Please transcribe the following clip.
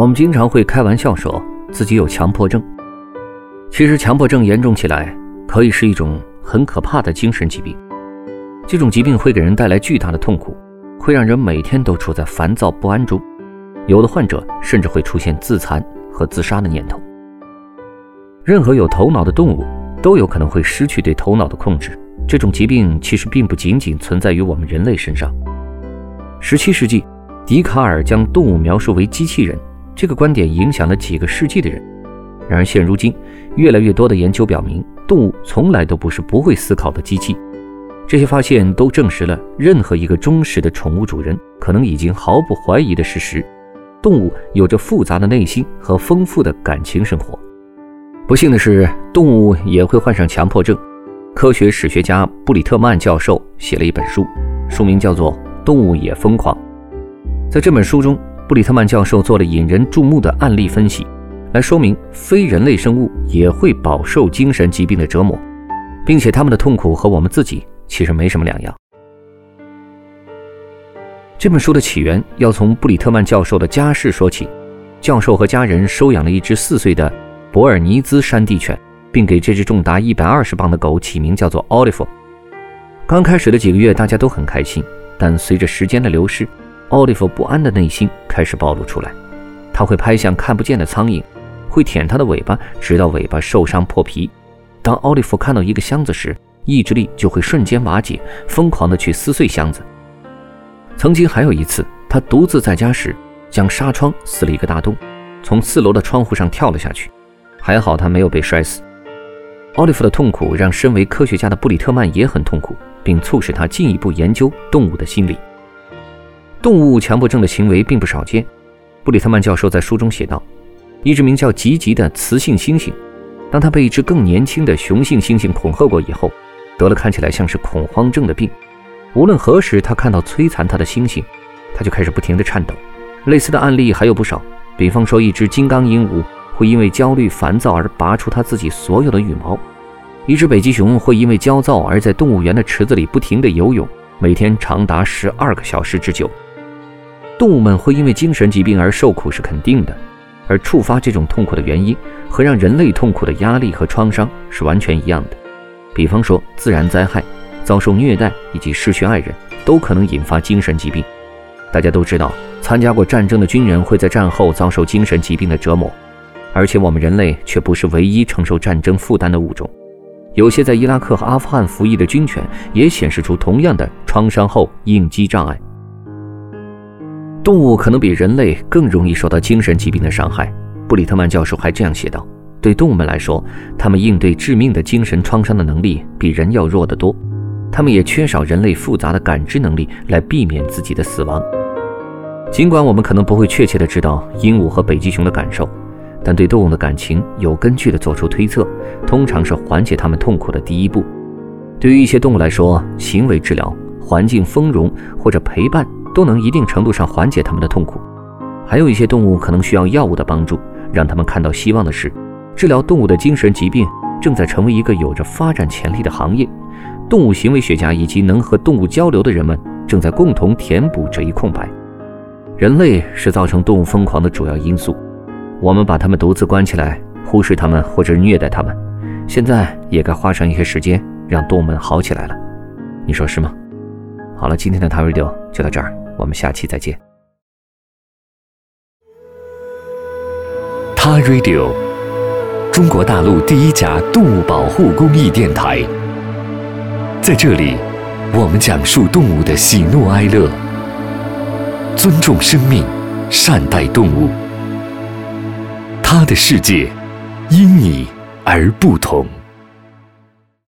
我们经常会开玩笑说自己有强迫症，其实强迫症严重起来可以是一种很可怕的精神疾病。这种疾病会给人带来巨大的痛苦，会让人每天都处在烦躁不安中，有的患者甚至会出现自残和自杀的念头。任何有头脑的动物都有可能会失去对头脑的控制。这种疾病其实并不仅仅存在于我们人类身上。十七世纪，笛卡尔将动物描述为机器人，这个观点影响了几个世纪的人。然而，现如今，越来越多的研究表明，动物从来都不是不会思考的机器。这些发现都证实了任何一个忠实的宠物主人可能已经毫不怀疑的事实：动物有着复杂的内心和丰富的感情生活。不幸的是，动物也会患上强迫症。科学史学家布里特曼教授写了一本书，书名叫做《动物也疯狂》。在这本书中，布里特曼教授做了引人注目的案例分析，来说明非人类生物也会饱受精神疾病的折磨，并且他们的痛苦和我们自己其实没什么两样。这本书的起源要从布里特曼教授的家世说起。教授和家人收养了一只四岁的。博尔尼兹山地犬，并给这只重达一百二十磅的狗起名叫做奥利弗。刚开始的几个月，大家都很开心，但随着时间的流逝，奥利弗不安的内心开始暴露出来。他会拍向看不见的苍蝇，会舔它的尾巴，直到尾巴受伤破皮。当奥利弗看到一个箱子时，意志力就会瞬间瓦解，疯狂地去撕碎箱子。曾经还有一次，他独自在家时，将纱窗撕了一个大洞，从四楼的窗户上跳了下去。还好他没有被摔死。奥利弗的痛苦让身为科学家的布里特曼也很痛苦，并促使他进一步研究动物的心理。动物强迫症的行为并不少见。布里特曼教授在书中写道：“一只名叫吉吉的雌性猩猩，当它被一只更年轻的雄性猩猩恐吓过以后，得了看起来像是恐慌症的病。无论何时它看到摧残它的猩猩，它就开始不停地颤抖。类似的案例还有不少，比方说一只金刚鹦鹉。”会因为焦虑、烦躁而拔出它自己所有的羽毛。一只北极熊会因为焦躁而在动物园的池子里不停地游泳，每天长达十二个小时之久。动物们会因为精神疾病而受苦是肯定的，而触发这种痛苦的原因和让人类痛苦的压力和创伤是完全一样的。比方说，自然灾害、遭受虐待以及失去爱人，都可能引发精神疾病。大家都知道，参加过战争的军人会在战后遭受精神疾病的折磨。而且我们人类却不是唯一承受战争负担的物种，有些在伊拉克和阿富汗服役的军犬也显示出同样的创伤后应激障碍。动物可能比人类更容易受到精神疾病的伤害。布里特曼教授还这样写道：“对动物们来说，它们应对致命的精神创伤的能力比人要弱得多，它们也缺少人类复杂的感知能力来避免自己的死亡。尽管我们可能不会确切地知道鹦鹉和北极熊的感受。”但对动物的感情有根据地做出推测，通常是缓解它们痛苦的第一步。对于一些动物来说，行为治疗、环境丰容或者陪伴都能一定程度上缓解他们的痛苦。还有一些动物可能需要药物的帮助，让他们看到希望的是，治疗动物的精神疾病正在成为一个有着发展潜力的行业。动物行为学家以及能和动物交流的人们正在共同填补这一空白。人类是造成动物疯狂的主要因素。我们把它们独自关起来，忽视它们或者虐待它们。现在也该花上一些时间，让动物们好起来了。你说是吗？好了，今天的 t Radio 就到这儿，我们下期再见。他 Radio，中国大陆第一家动物保护公益电台。在这里，我们讲述动物的喜怒哀乐，尊重生命，善待动物。他的世界因你而不同。